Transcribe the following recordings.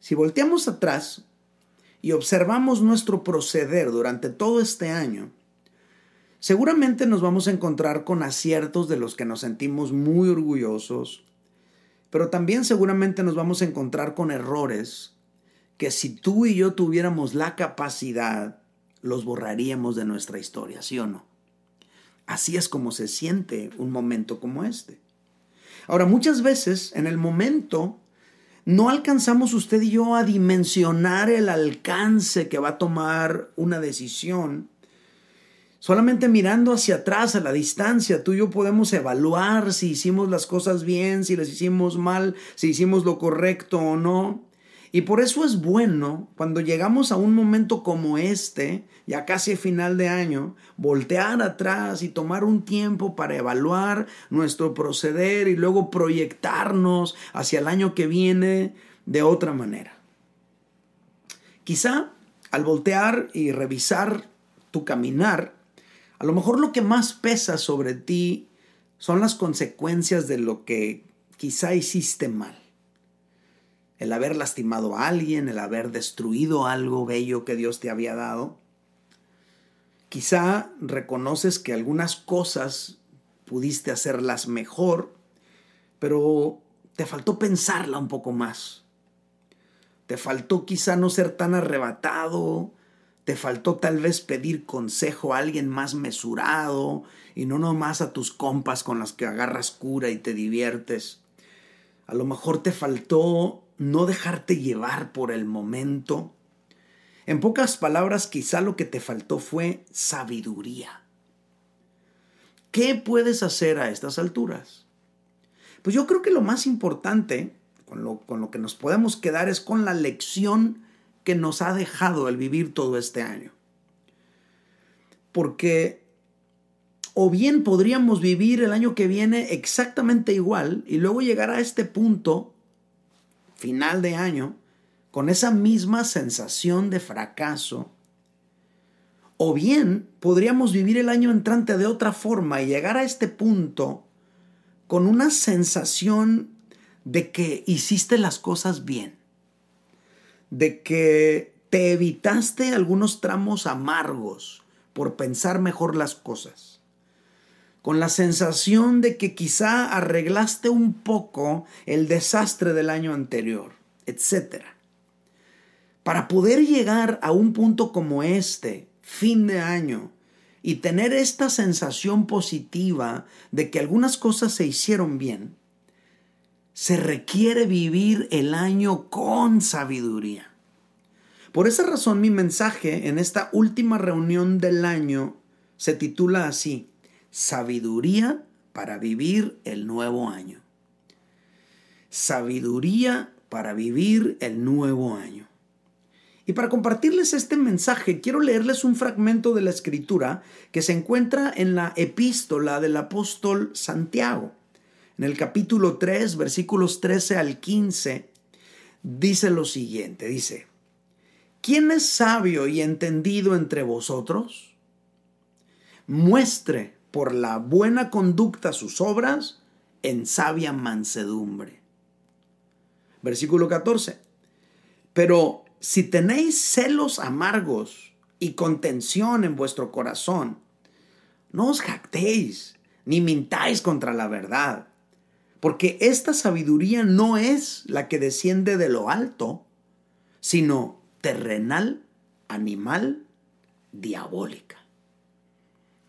Si volteamos atrás y observamos nuestro proceder durante todo este año, seguramente nos vamos a encontrar con aciertos de los que nos sentimos muy orgullosos, pero también seguramente nos vamos a encontrar con errores que si tú y yo tuviéramos la capacidad, los borraríamos de nuestra historia, ¿sí o no? Así es como se siente un momento como este. Ahora, muchas veces en el momento no alcanzamos usted y yo a dimensionar el alcance que va a tomar una decisión. Solamente mirando hacia atrás, a la distancia, tú y yo podemos evaluar si hicimos las cosas bien, si las hicimos mal, si hicimos lo correcto o no. Y por eso es bueno cuando llegamos a un momento como este, ya casi final de año, voltear atrás y tomar un tiempo para evaluar nuestro proceder y luego proyectarnos hacia el año que viene de otra manera. Quizá al voltear y revisar tu caminar, a lo mejor lo que más pesa sobre ti son las consecuencias de lo que quizá hiciste mal el haber lastimado a alguien, el haber destruido algo bello que Dios te había dado. Quizá reconoces que algunas cosas pudiste hacerlas mejor, pero te faltó pensarla un poco más. Te faltó quizá no ser tan arrebatado, te faltó tal vez pedir consejo a alguien más mesurado y no nomás a tus compas con las que agarras cura y te diviertes. A lo mejor te faltó no dejarte llevar por el momento. En pocas palabras, quizá lo que te faltó fue sabiduría. ¿Qué puedes hacer a estas alturas? Pues yo creo que lo más importante, con lo, con lo que nos podemos quedar, es con la lección que nos ha dejado el vivir todo este año. Porque o bien podríamos vivir el año que viene exactamente igual y luego llegar a este punto final de año con esa misma sensación de fracaso, o bien podríamos vivir el año entrante de otra forma y llegar a este punto con una sensación de que hiciste las cosas bien, de que te evitaste algunos tramos amargos por pensar mejor las cosas con la sensación de que quizá arreglaste un poco el desastre del año anterior, etc. Para poder llegar a un punto como este, fin de año, y tener esta sensación positiva de que algunas cosas se hicieron bien, se requiere vivir el año con sabiduría. Por esa razón mi mensaje en esta última reunión del año se titula así, sabiduría para vivir el nuevo año. Sabiduría para vivir el nuevo año. Y para compartirles este mensaje, quiero leerles un fragmento de la escritura que se encuentra en la epístola del apóstol Santiago. En el capítulo 3, versículos 13 al 15, dice lo siguiente, dice, ¿quién es sabio y entendido entre vosotros? Muestre por la buena conducta sus obras en sabia mansedumbre. Versículo 14. Pero si tenéis celos amargos y contención en vuestro corazón, no os jactéis ni mintáis contra la verdad, porque esta sabiduría no es la que desciende de lo alto, sino terrenal, animal, diabólica.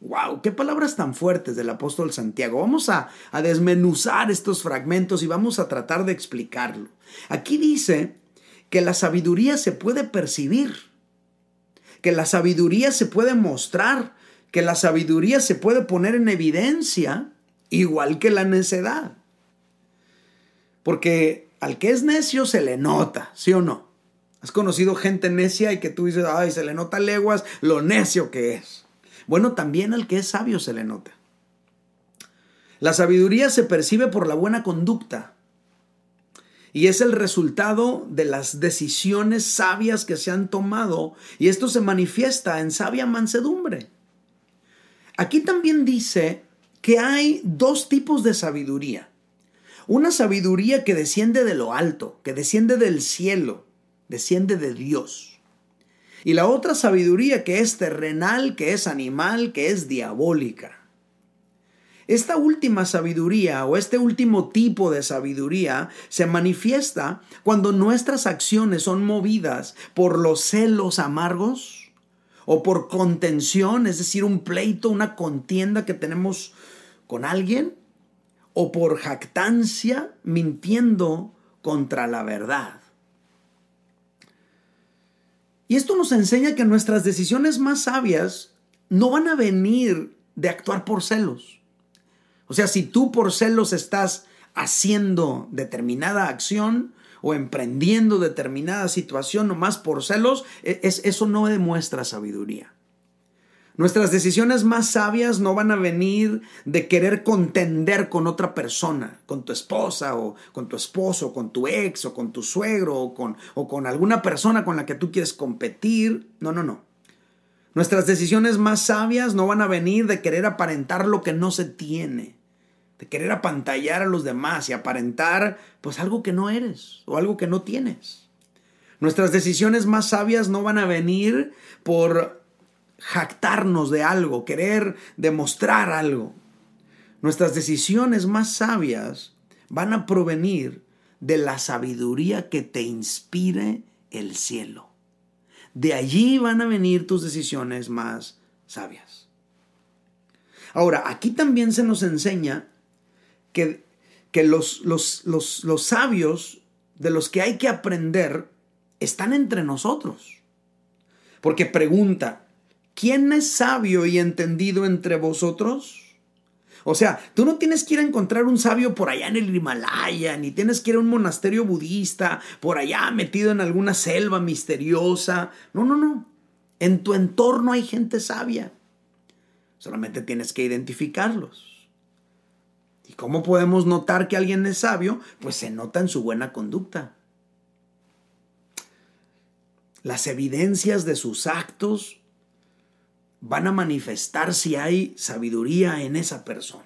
¡Wow! ¡Qué palabras tan fuertes del apóstol Santiago! Vamos a, desmenuzar estos fragmentos y vamos a tratar de explicarlo. Aquí dice que la sabiduría se puede percibir, que la sabiduría se puede mostrar, que la sabiduría se puede poner en evidencia, igual que la necedad. Porque al que es necio se le nota, ¿sí o no? ¿Has conocido gente necia y que tú dices, ay, se le nota leguas lo necio que es? Bueno, también al que es sabio se le nota. La sabiduría se percibe por la buena conducta y es el resultado de las decisiones sabias que se han tomado y esto se manifiesta en sabia mansedumbre. Aquí también dice que hay dos tipos de sabiduría. Una sabiduría que desciende de lo alto, que desciende del cielo, desciende de Dios. Y la otra sabiduría que es terrenal, que es animal, que es diabólica. Esta última sabiduría o este último tipo de sabiduría se manifiesta cuando nuestras acciones son movidas por los celos amargos o por contención, es decir, un pleito, una contienda que tenemos con alguien, o por jactancia mintiendo contra la verdad. Y esto nos enseña que nuestras decisiones más sabias no van a venir de actuar por celos. O sea, si tú por celos estás haciendo determinada acción o emprendiendo determinada situación nomás por celos, e, es, eso no demuestra sabiduría. Nuestras decisiones más sabias no van a venir de querer contender con otra persona, con tu esposa o con tu esposo, con tu ex o con tu suegro o con, o con alguna persona con la que tú quieres competir. No, no, no. Nuestras decisiones más sabias no van a venir de querer aparentar lo que no se tiene, de querer apantallar a los demás y aparentar pues algo que no eres o algo que no tienes. Nuestras decisiones más sabias no van a venir por jactarnos de algo, querer demostrar algo. Nuestras decisiones más sabias van a provenir de la sabiduría que te inspire el cielo. De allí van a venir tus decisiones más sabias. Ahora, aquí también se nos enseña que, que los, los, los, los sabios de los que hay que aprender están entre nosotros. Porque pregunta, ¿quién es sabio y entendido entre vosotros? O sea, tú no tienes que ir a encontrar un sabio por allá en el Himalaya, ni tienes que ir a un monasterio budista por allá metido en alguna selva misteriosa. No, no, no. En tu entorno hay gente sabia. Solamente tienes que identificarlos. ¿Y cómo podemos notar que alguien es sabio? Pues se nota en su buena conducta. Las evidencias de sus actos van a manifestar si hay sabiduría en esa persona.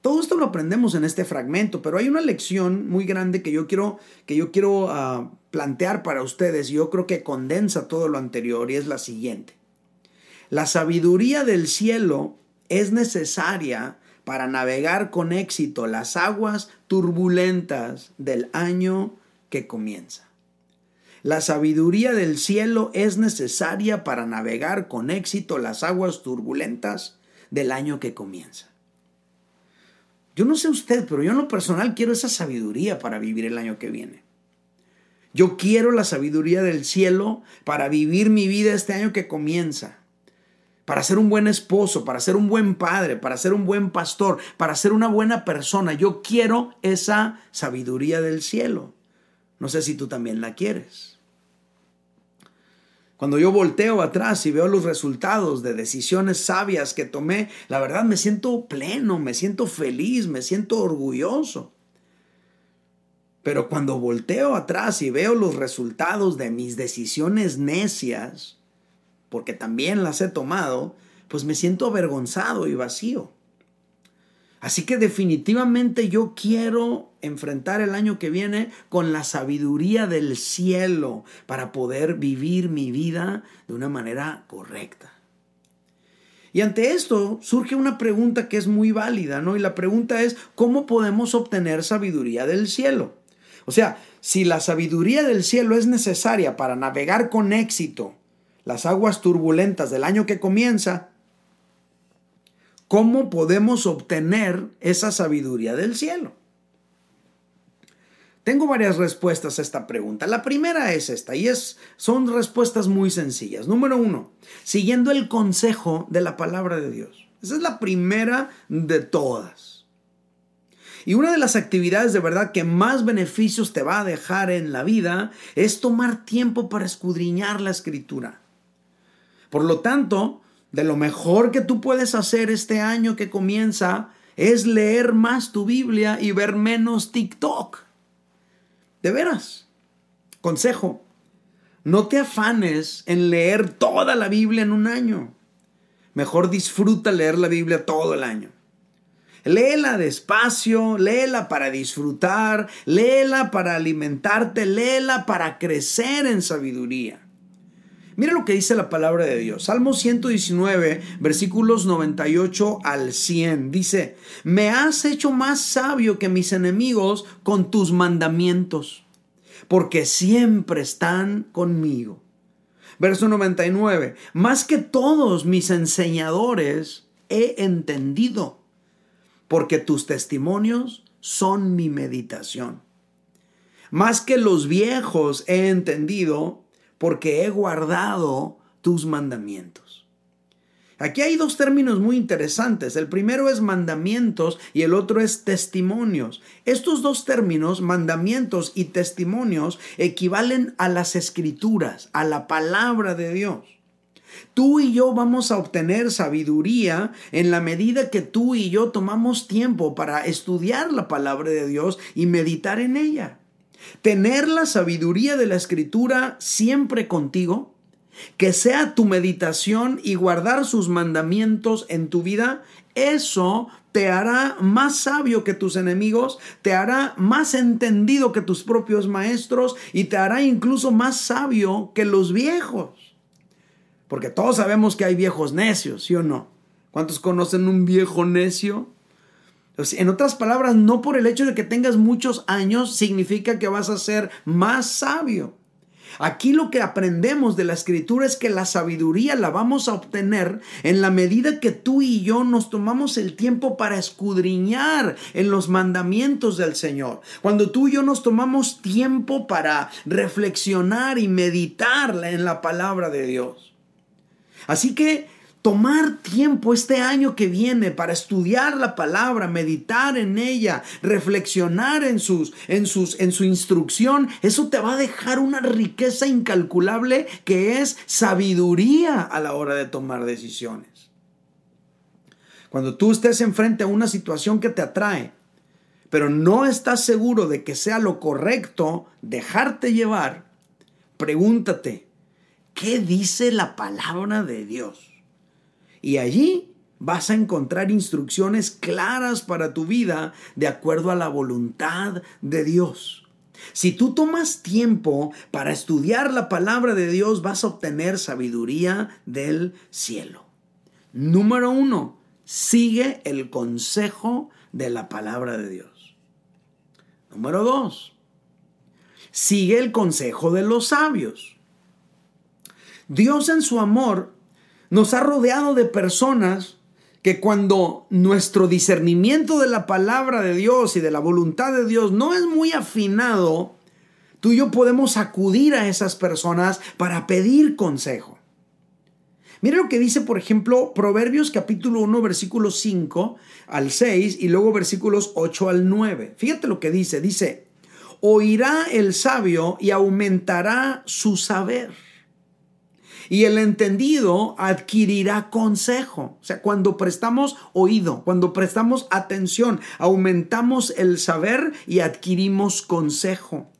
Todo esto lo aprendemos en este fragmento, pero hay una lección muy grande que yo quiero, que yo quiero ah, plantear para ustedes y yo creo que condensa todo lo anterior y es la siguiente. La sabiduría del cielo es necesaria para navegar con éxito las aguas turbulentas del año que comienza. La sabiduría del cielo es necesaria para navegar con éxito las aguas turbulentas del año que comienza. Yo no sé usted, pero yo en lo personal quiero esa sabiduría para vivir el año que viene. Yo quiero la sabiduría del cielo para vivir mi vida este año que comienza. Para ser un buen esposo, para ser un buen padre, para ser un buen pastor, para ser una buena persona. Yo quiero esa sabiduría del cielo. No sé si tú también la quieres. Cuando yo volteo atrás y veo los resultados de decisiones sabias que tomé, la verdad me siento pleno, me siento feliz, me siento orgulloso. Pero cuando volteo atrás y veo los resultados de mis decisiones necias, porque también las he tomado, pues me siento avergonzado y vacío. Así que definitivamente yo quiero enfrentar el año que viene con la sabiduría del cielo para poder vivir mi vida de una manera correcta. Y ante esto surge una pregunta que es muy válida, ¿no? Y la pregunta es, ¿cómo podemos obtener sabiduría del cielo? O sea, si la sabiduría del cielo es necesaria para navegar con éxito las aguas turbulentas del año que comienza, ¿Cómo podemos obtener esa sabiduría del cielo? Tengo varias respuestas a esta pregunta. La primera es esta y es, son respuestas muy sencillas. Número uno, siguiendo el consejo de la palabra de Dios. Esa es la primera de todas. Y una de las actividades de verdad que más beneficios te va a dejar en la vida es tomar tiempo para escudriñar la escritura. Por lo tanto, de lo mejor que tú puedes hacer este año que comienza es leer más tu Biblia y ver menos TikTok. De veras. Consejo. No te afanes en leer toda la Biblia en un año. Mejor disfruta leer la Biblia todo el año. Léela despacio, léela para disfrutar, léela para alimentarte, léela para crecer en sabiduría. Mira lo que dice la palabra de Dios. Salmo 119, versículos 98 al 100. Dice, me has hecho más sabio que mis enemigos con tus mandamientos, porque siempre están conmigo. Verso 99, más que todos mis enseñadores he entendido, porque tus testimonios son mi meditación. Más que los viejos he entendido, porque he guardado tus mandamientos. Aquí hay dos términos muy interesantes. El primero es mandamientos y el otro es testimonios. Estos dos términos, mandamientos y testimonios, equivalen a las escrituras, a la palabra de Dios. Tú y yo vamos a obtener sabiduría en la medida que tú y yo tomamos tiempo para estudiar la palabra de Dios y meditar en ella. Tener la sabiduría de la escritura siempre contigo, que sea tu meditación y guardar sus mandamientos en tu vida, eso te hará más sabio que tus enemigos, te hará más entendido que tus propios maestros y te hará incluso más sabio que los viejos. Porque todos sabemos que hay viejos necios, ¿sí o no? ¿Cuántos conocen un viejo necio? En otras palabras, no por el hecho de que tengas muchos años significa que vas a ser más sabio. Aquí lo que aprendemos de la escritura es que la sabiduría la vamos a obtener en la medida que tú y yo nos tomamos el tiempo para escudriñar en los mandamientos del Señor. Cuando tú y yo nos tomamos tiempo para reflexionar y meditar en la palabra de Dios. Así que tomar tiempo este año que viene para estudiar la palabra, meditar en ella, reflexionar en sus en en su instrucción, eso te va a dejar una riqueza incalculable que es sabiduría a la hora de tomar decisiones. Cuando tú estés enfrente a una situación que te atrae, pero no estás seguro de que sea lo correcto dejarte llevar, pregúntate, ¿qué dice la palabra de Dios? Y allí vas a encontrar instrucciones claras para tu vida de acuerdo a la voluntad de Dios. Si tú tomas tiempo para estudiar la palabra de Dios, vas a obtener sabiduría del cielo. Número uno, sigue el consejo de la palabra de Dios. Número dos, sigue el consejo de los sabios. Dios en su amor nos ha rodeado de personas que cuando nuestro discernimiento de la palabra de Dios y de la voluntad de Dios no es muy afinado, tú y yo podemos acudir a esas personas para pedir consejo. Mira lo que dice, por ejemplo, Proverbios capítulo 1, versículos 5 al 6 y luego versículos 8 al 9. Fíjate lo que dice. Dice, oirá el sabio y aumentará su saber y el entendido adquirirá consejo. O sea, cuando prestamos oído, cuando prestamos atención, aumentamos el saber y adquirimos consejo.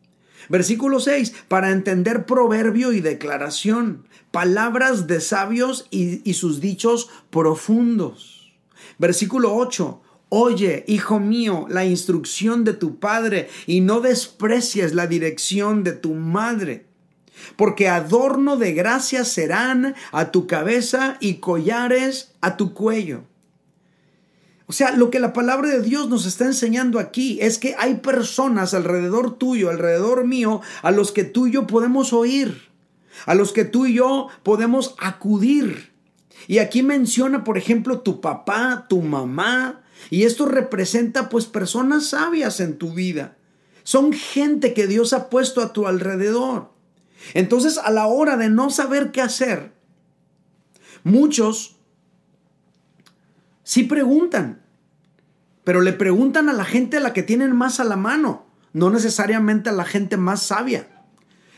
Versículo 6, para entender proverbio y declaración, palabras de sabios y, sus dichos profundos. Versículo 8, Oye, hijo mío, la instrucción de tu padre y no desprecies la dirección de tu madre porque adorno de gracia serán a tu cabeza y collares a tu cuello. O sea, lo que la palabra de Dios nos está enseñando aquí es que hay personas alrededor tuyo, alrededor mío, a los que tú y yo podemos oír, a los que tú y yo podemos acudir. Y aquí menciona, por ejemplo, tu papá, tu mamá, y esto representa pues personas sabias en tu vida. Son gente que Dios ha puesto a tu alrededor. Entonces, a la hora de no saber qué hacer, muchos sí preguntan, pero le preguntan a la gente a la que tienen más a la mano, no necesariamente a la gente más sabia.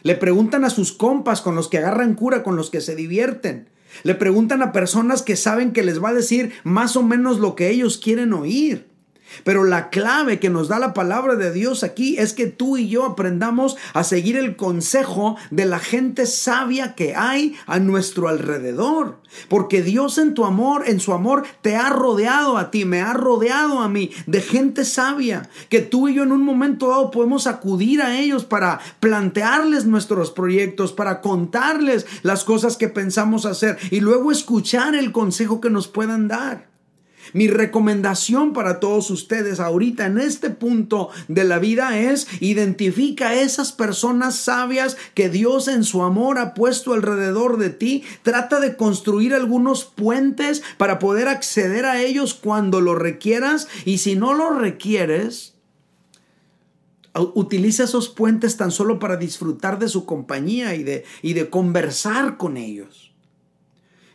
Le preguntan a sus compas con los que agarran cura, con los que se divierten. Le preguntan a personas que saben que les va a decir más o menos lo que ellos quieren oír. Pero la clave que nos da la palabra de Dios aquí es que tú y yo aprendamos a seguir el consejo de la gente sabia que hay a nuestro alrededor. Porque Dios en tu amor, en su amor, te ha rodeado a ti, me ha rodeado a mí de gente sabia. Que tú y yo en un momento dado podemos acudir a ellos para plantearles nuestros proyectos, para contarles las cosas que pensamos hacer y luego escuchar el consejo que nos puedan dar. Mi recomendación para todos ustedes ahorita en este punto de la vida es identifica a esas personas sabias que Dios en su amor ha puesto alrededor de ti. Trata de construir algunos puentes para poder acceder a ellos cuando lo requieras y si no lo requieres, utiliza esos puentes tan solo para disfrutar de su compañía y de, y de conversar con ellos.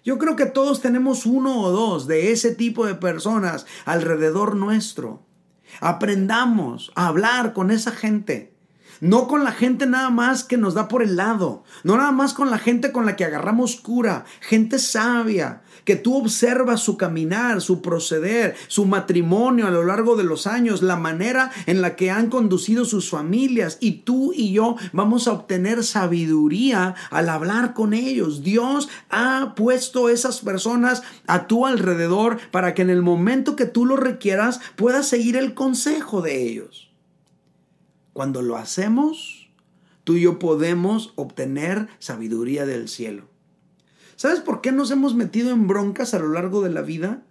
Yo creo que todos tenemos uno o dos de ese tipo de personas alrededor nuestro. Aprendamos a hablar con esa gente. No con la gente nada más que nos da por el lado. No nada más con la gente con la que agarramos cura. Gente sabia. Que tú observas su caminar, su proceder, su matrimonio a lo largo de los años, la manera en la que han conducido sus familias. Y tú y yo vamos a obtener sabiduría al hablar con ellos. Dios ha puesto esas personas a tu alrededor para que en el momento que tú lo requieras puedas seguir el consejo de ellos. Cuando lo hacemos, tú y yo podemos obtener sabiduría del cielo. ¿Sabes por qué nos hemos metido en broncas a lo largo de la vida?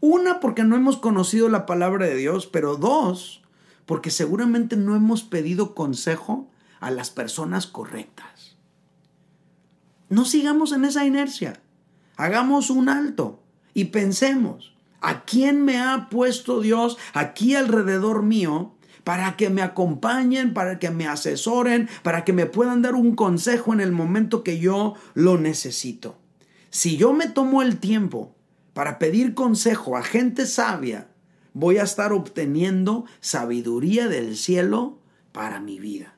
Una, porque no hemos conocido la palabra de Dios, pero dos, porque seguramente no hemos pedido consejo a las personas correctas. No sigamos en esa inercia. Hagamos un alto y pensemos, ¿a quién me ha puesto Dios aquí alrededor mío para que me acompañen, para que me asesoren, para que me puedan dar un consejo en el momento que yo lo necesito. Si yo me tomo el tiempo para pedir consejo a gente sabia, voy a estar obteniendo sabiduría del cielo para mi vida.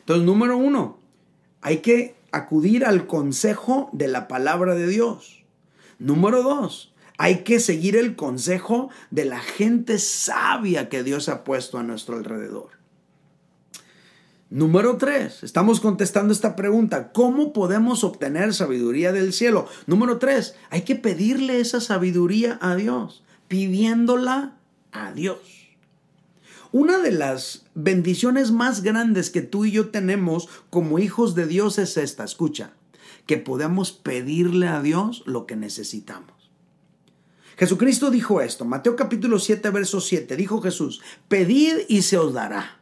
Entonces, número uno, hay que acudir al consejo de la palabra de Dios. Número dos, hay que seguir el consejo de la gente sabia que Dios ha puesto a nuestro alrededor. Número tres, estamos contestando esta pregunta, ¿cómo podemos obtener sabiduría del cielo? Número tres, hay que pedirle esa sabiduría a Dios, pidiéndola a Dios. Una de las bendiciones más grandes que tú y yo tenemos como hijos de Dios es esta, escucha, que podemos pedirle a Dios lo que necesitamos. Jesucristo dijo esto, Mateo capítulo 7, verso 7, dijo Jesús, pedid y se os dará,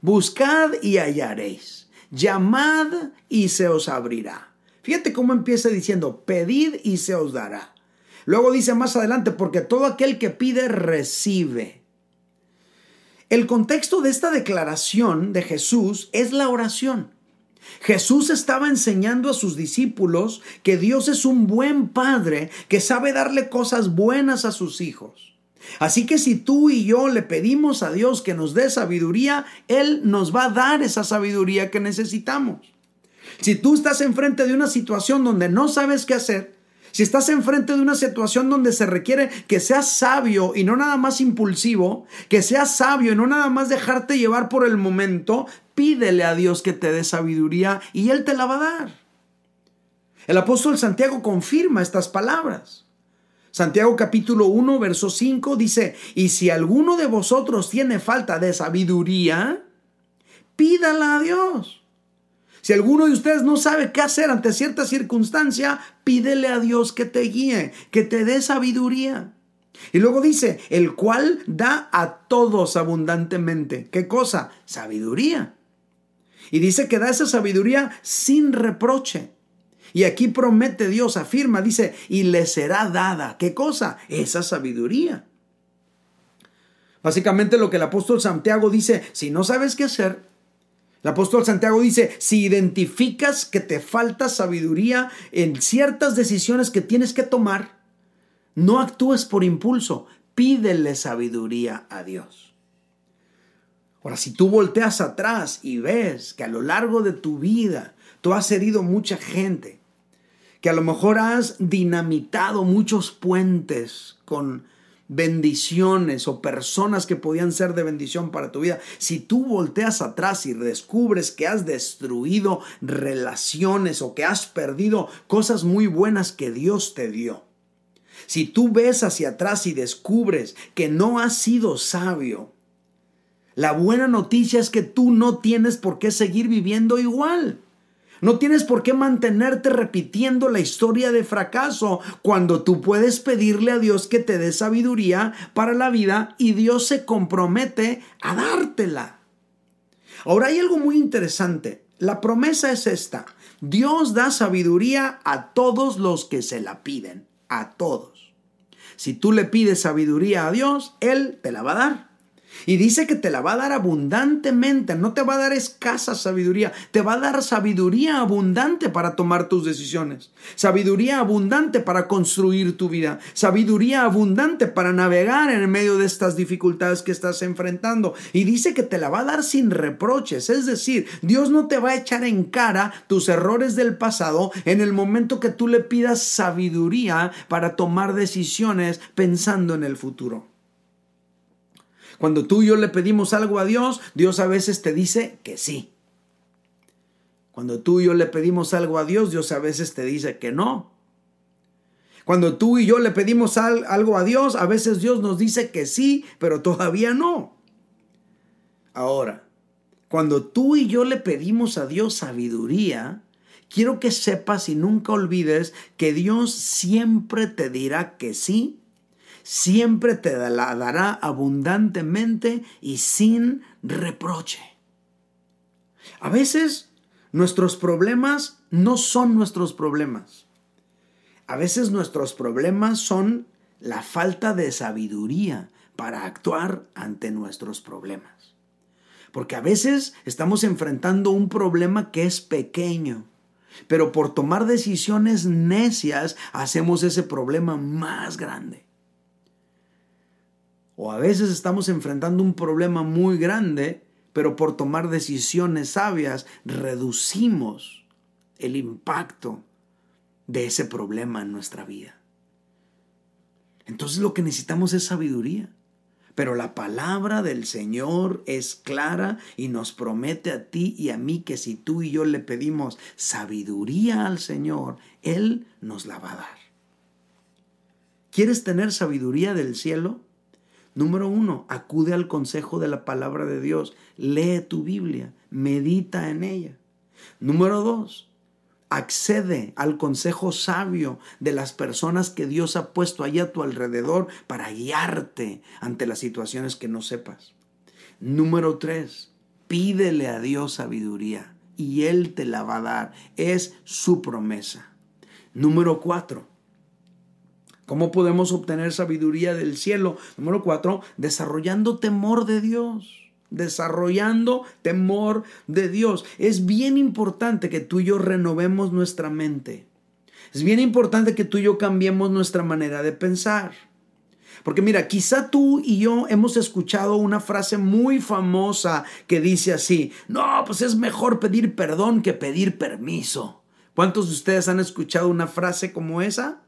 buscad y hallaréis, llamad y se os abrirá. Fíjate cómo empieza diciendo, pedid y se os dará. Luego dice más adelante, porque todo aquel que pide recibe. El contexto de esta declaración de Jesús es la oración. Jesús estaba enseñando a sus discípulos que Dios es un buen padre que sabe darle cosas buenas a sus hijos. Así que si tú y yo le pedimos a Dios que nos dé sabiduría, Él nos va a dar esa sabiduría que necesitamos. Si tú estás enfrente de una situación donde no sabes qué hacer, si estás enfrente de una situación donde se requiere que seas sabio y no nada más impulsivo, que seas sabio y no nada más dejarte llevar por el momento, pídele a Dios que te dé sabiduría y Él te la va a dar. El apóstol Santiago confirma estas palabras. Santiago capítulo 1, verso 5 dice, y si alguno de vosotros tiene falta de sabiduría, pídala a Dios si alguno de ustedes no sabe qué hacer ante cierta circunstancia, pídele a Dios que te guíe, que te dé sabiduría. Y luego dice, el cual da a todos abundantemente. ¿Qué cosa? Sabiduría. Y dice que da esa sabiduría sin reproche. Y aquí promete Dios, afirma, dice, y le será dada. ¿Qué cosa? Esa sabiduría. Básicamente lo que el apóstol Santiago dice, si no sabes qué hacer, el apóstol Santiago dice, si identificas que te falta sabiduría en ciertas decisiones que tienes que tomar, no actúes por impulso, pídele sabiduría a Dios. Ahora, si tú volteas atrás y ves que a lo largo de tu vida tú has herido mucha gente, que a lo mejor has dinamitado muchos puentes con bendiciones o personas que podían ser de bendición para tu vida, si tú volteas atrás y descubres que has destruido relaciones o que has perdido cosas muy buenas que Dios te dio, si tú ves hacia atrás y descubres que no has sido sabio, la buena noticia es que tú no tienes por qué seguir viviendo igual. No tienes por qué mantenerte repitiendo la historia de fracaso cuando tú puedes pedirle a Dios que te dé sabiduría para la vida y Dios se compromete a dártela. Ahora hay algo muy interesante. La promesa es esta. Dios da sabiduría a todos los que se la piden. A todos. Si tú le pides sabiduría a Dios, Él te la va a dar. Y dice que te la va a dar abundantemente, no te va a dar escasa sabiduría, te va a dar sabiduría abundante para tomar tus decisiones, sabiduría abundante para construir tu vida, sabiduría abundante para navegar en medio de estas dificultades que estás enfrentando. Y dice que te la va a dar sin reproches, es decir, Dios no te va a echar en cara tus errores del pasado en el momento que tú le pidas sabiduría para tomar decisiones pensando en el futuro. Cuando tú y yo le pedimos algo a Dios, Dios a veces te dice que sí. Cuando tú y yo le pedimos algo a Dios, Dios a veces te dice que no. Cuando tú y yo le pedimos algo a Dios, a veces Dios nos dice que sí, pero todavía no. Ahora, cuando tú y yo le pedimos a Dios sabiduría, quiero que sepas y nunca olvides que Dios siempre te dirá que sí siempre te la dará abundantemente y sin reproche. A veces nuestros problemas no son nuestros problemas. A veces nuestros problemas son la falta de sabiduría para actuar ante nuestros problemas. Porque a veces estamos enfrentando un problema que es pequeño, pero por tomar decisiones necias hacemos ese problema más grande. O a veces estamos enfrentando un problema muy grande, pero por tomar decisiones sabias reducimos el impacto de ese problema en nuestra vida. Entonces lo que necesitamos es sabiduría. Pero la palabra del Señor es clara y nos promete a ti y a mí que si tú y yo le pedimos sabiduría al Señor, Él nos la va a dar. ¿Quieres tener sabiduría del cielo? Número uno, acude al consejo de la palabra de Dios. Lee tu Biblia, medita en ella. Número dos, accede al consejo sabio de las personas que Dios ha puesto allí a tu alrededor para guiarte ante las situaciones que no sepas. Número tres, pídele a Dios sabiduría y Él te la va a dar. Es su promesa. Número cuatro, ¿Cómo podemos obtener sabiduría del cielo? Número cuatro, desarrollando temor de Dios. Desarrollando temor de Dios. Es bien importante que tú y yo renovemos nuestra mente. Es bien importante que tú y yo cambiemos nuestra manera de pensar. Porque mira, quizá tú y yo hemos escuchado una frase muy famosa que dice así, no, pues es mejor pedir perdón que pedir permiso. ¿Cuántos de ustedes han escuchado una frase como esa?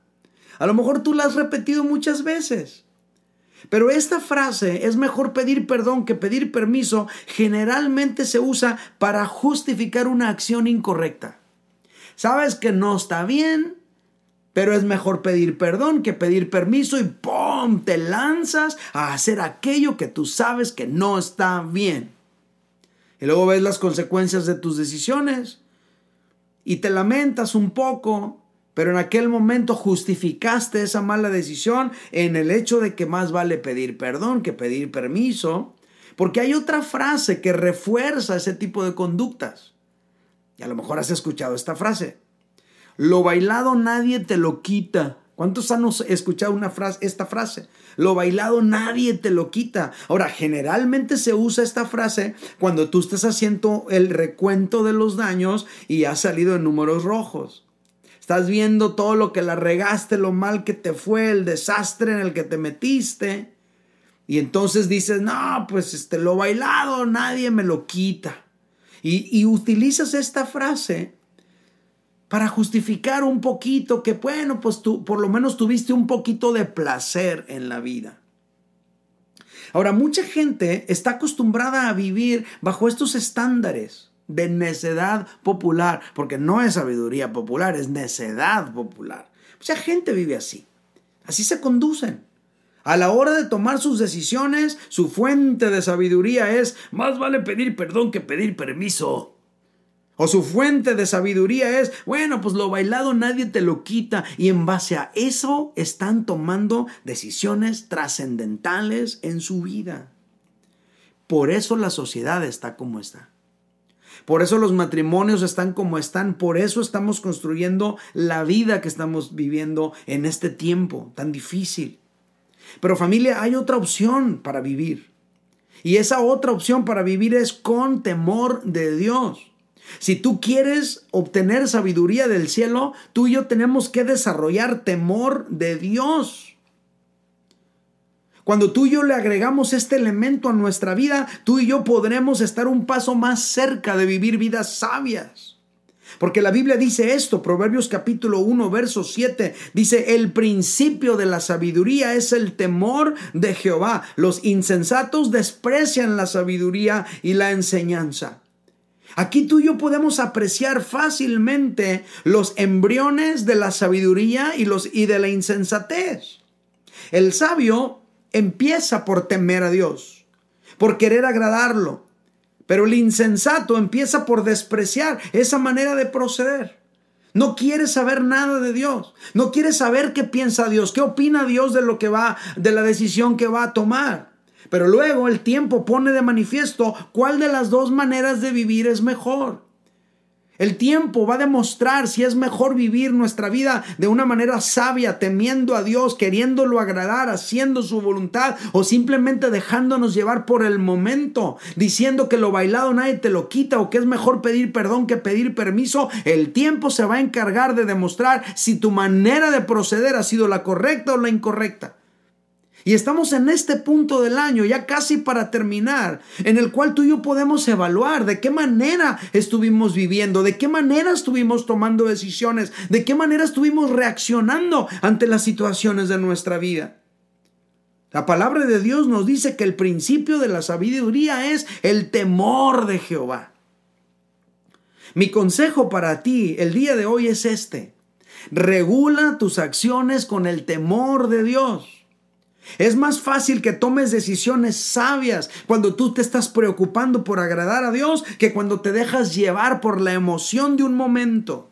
A lo mejor tú la has repetido muchas veces. Pero esta frase, es mejor pedir perdón que pedir permiso, generalmente se usa para justificar una acción incorrecta. Sabes que no está bien, pero es mejor pedir perdón que pedir permiso y ¡pum! te lanzas a hacer aquello que tú sabes que no está bien. Y luego ves las consecuencias de tus decisiones y te lamentas un poco pero en aquel momento justificaste esa mala decisión en el hecho de que más vale pedir perdón que pedir permiso, porque hay otra frase que refuerza ese tipo de conductas. Y a lo mejor has escuchado esta frase. Lo bailado nadie te lo quita. ¿Cuántos han escuchado esta frase? Lo bailado nadie te lo quita. Ahora, generalmente se usa esta frase cuando tú estás haciendo el recuento de los daños y has salido en números rojos. Estás viendo todo lo que la regaste, lo mal que te fue, el desastre en el que te metiste. Y entonces dices, no, pues este, lo bailado nadie me lo quita. Y, y utilizas esta frase para justificar un poquito que, bueno, pues tú por lo menos tuviste un poquito de placer en la vida. Ahora, mucha gente está acostumbrada a vivir bajo estos estándares de necedad popular, porque no es sabiduría popular, es necedad popular. Mucha gente vive así. Así se conducen. A la hora de tomar sus decisiones, su fuente de sabiduría es, más vale pedir perdón que pedir permiso. O su fuente de sabiduría es, bueno, pues lo bailado nadie te lo quita. Y en base a eso están tomando decisiones trascendentales en su vida. Por eso la sociedad está como está. Por eso los matrimonios están como están. Por eso estamos construyendo la vida que estamos viviendo en este tiempo tan difícil. Pero familia, hay otra opción para vivir. Y esa otra opción para vivir es con temor de Dios. Si tú quieres obtener sabiduría del cielo, tú y yo tenemos que desarrollar temor de Dios. Cuando tú y yo le agregamos este elemento a nuestra vida, tú y yo podremos estar un paso más cerca de vivir vidas sabias. Porque la Biblia dice esto, Proverbios capítulo 1, verso 7, dice, el principio de la sabiduría es el temor de Jehová. Los insensatos desprecian la sabiduría y la enseñanza. Aquí tú y yo podemos apreciar fácilmente los embriones de la sabiduría y, los, y de la insensatez. El sabio empieza por temer a Dios, por querer agradarlo, pero el insensato empieza por despreciar esa manera de proceder. No quiere saber nada de Dios. No quiere saber qué piensa Dios, qué opina Dios de lo que va, de la decisión que va a tomar. Pero luego el tiempo pone de manifiesto cuál de las dos maneras de vivir es mejor. El tiempo va a demostrar si es mejor vivir nuestra vida de una manera sabia, temiendo a Dios, queriéndolo agradar, haciendo su voluntad o simplemente dejándonos llevar por el momento, diciendo que lo bailado nadie te lo quita o que es mejor pedir perdón que pedir permiso. El tiempo se va a encargar de demostrar si tu manera de proceder ha sido la correcta o la incorrecta. Y estamos en este punto del año, ya casi para terminar, en el cual tú y yo podemos evaluar de qué manera estuvimos viviendo, de qué manera estuvimos tomando decisiones, de qué manera estuvimos reaccionando ante las situaciones de nuestra vida. La palabra de Dios nos dice que el principio de la sabiduría es el temor de Jehová. Mi consejo para ti el día de hoy es este. Regula tus acciones con el temor de Dios. Es más fácil que tomes decisiones sabias cuando tú te estás preocupando por agradar a Dios que cuando te dejas llevar por la emoción de un momento.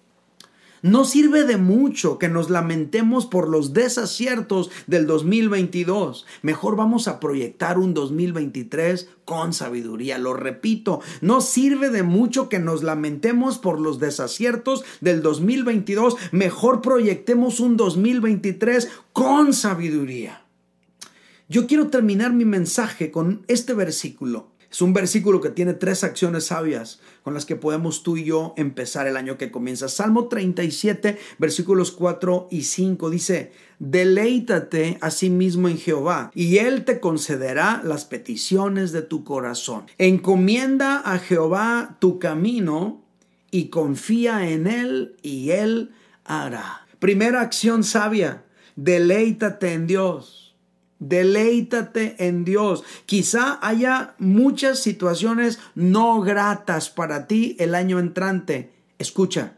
No sirve de mucho que nos lamentemos por los desaciertos del 2022. Mejor vamos a proyectar un 2023 con sabiduría. Lo repito, no sirve de mucho que nos lamentemos por los desaciertos del 2022. Mejor proyectemos un 2023 con sabiduría. Yo quiero terminar mi mensaje con este versículo. Es un versículo que tiene tres acciones sabias con las que podemos tú y yo empezar el año que comienza. Salmo 37, versículos 4 y 5 dice, deleítate a sí mismo en Jehová y Él te concederá las peticiones de tu corazón. Encomienda a Jehová tu camino y confía en Él y Él hará. Primera acción sabia, deleítate en Dios. Deleítate en Dios. Quizá haya muchas situaciones no gratas para ti el año entrante. Escucha,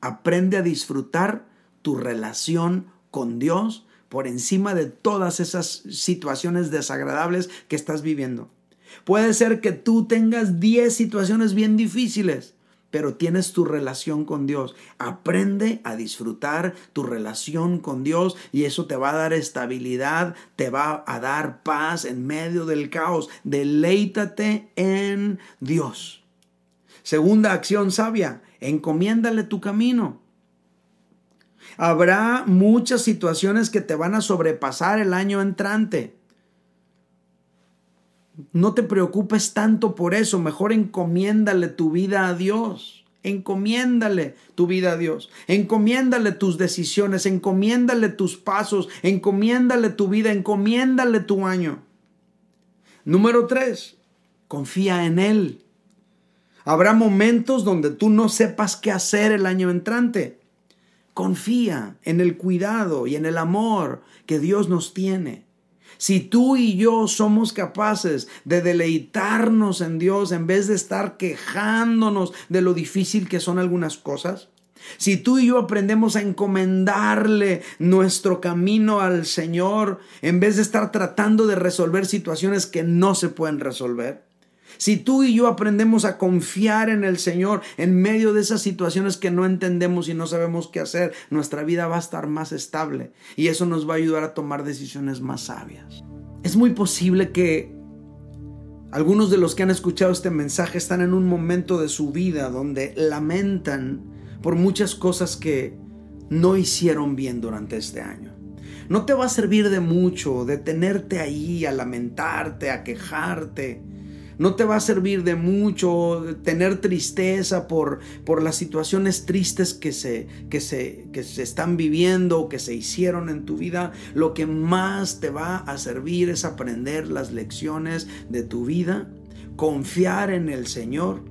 aprende a disfrutar tu relación con Dios por encima de todas esas situaciones desagradables que estás viviendo. Puede ser que tú tengas 10 situaciones bien difíciles pero tienes tu relación con Dios. Aprende a disfrutar tu relación con Dios y eso te va a dar estabilidad, te va a dar paz en medio del caos. Deleítate en Dios. Segunda acción sabia, encomiéndale tu camino. Habrá muchas situaciones que te van a sobrepasar el año entrante. No te preocupes tanto por eso, mejor encomiéndale tu vida a Dios. Encomiéndale tu vida a Dios. Encomiéndale tus decisiones, encomiéndale tus pasos, encomiéndale tu vida, encomiéndale tu año. Número tres, confía en Él. Habrá momentos donde tú no sepas qué hacer el año entrante. Confía en el cuidado y en el amor que Dios nos tiene. Si tú y yo somos capaces de deleitarnos en Dios en vez de estar quejándonos de lo difícil que son algunas cosas, si tú y yo aprendemos a encomendarle nuestro camino al Señor en vez de estar tratando de resolver situaciones que no se pueden resolver, si tú y yo aprendemos a confiar en el Señor en medio de esas situaciones que no entendemos y no sabemos qué hacer, nuestra vida va a estar más estable y eso nos va a ayudar a tomar decisiones más sabias. Es muy posible que algunos de los que han escuchado este mensaje están en un momento de su vida donde lamentan por muchas cosas que no hicieron bien durante este año. No te va a servir de mucho detenerte ahí a lamentarte, a quejarte. No te va a servir de mucho tener tristeza por, por las situaciones tristes que se, que, se, que se están viviendo o que se hicieron en tu vida. Lo que más te va a servir es aprender las lecciones de tu vida, confiar en el Señor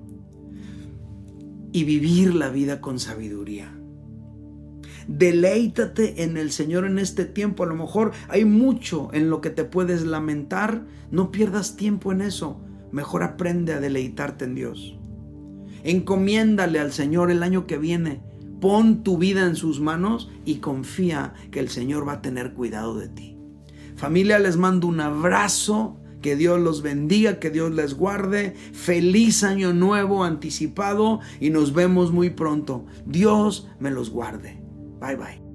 y vivir la vida con sabiduría. Deleítate en el Señor en este tiempo. A lo mejor hay mucho en lo que te puedes lamentar. No pierdas tiempo en eso. Mejor aprende a deleitarte en Dios. Encomiéndale al Señor el año que viene. Pon tu vida en sus manos y confía que el Señor va a tener cuidado de ti. Familia, les mando un abrazo que Dios los bendiga, que Dios les guarde. Feliz año nuevo anticipado y nos vemos muy pronto. Dios me los guarde. Bye bye.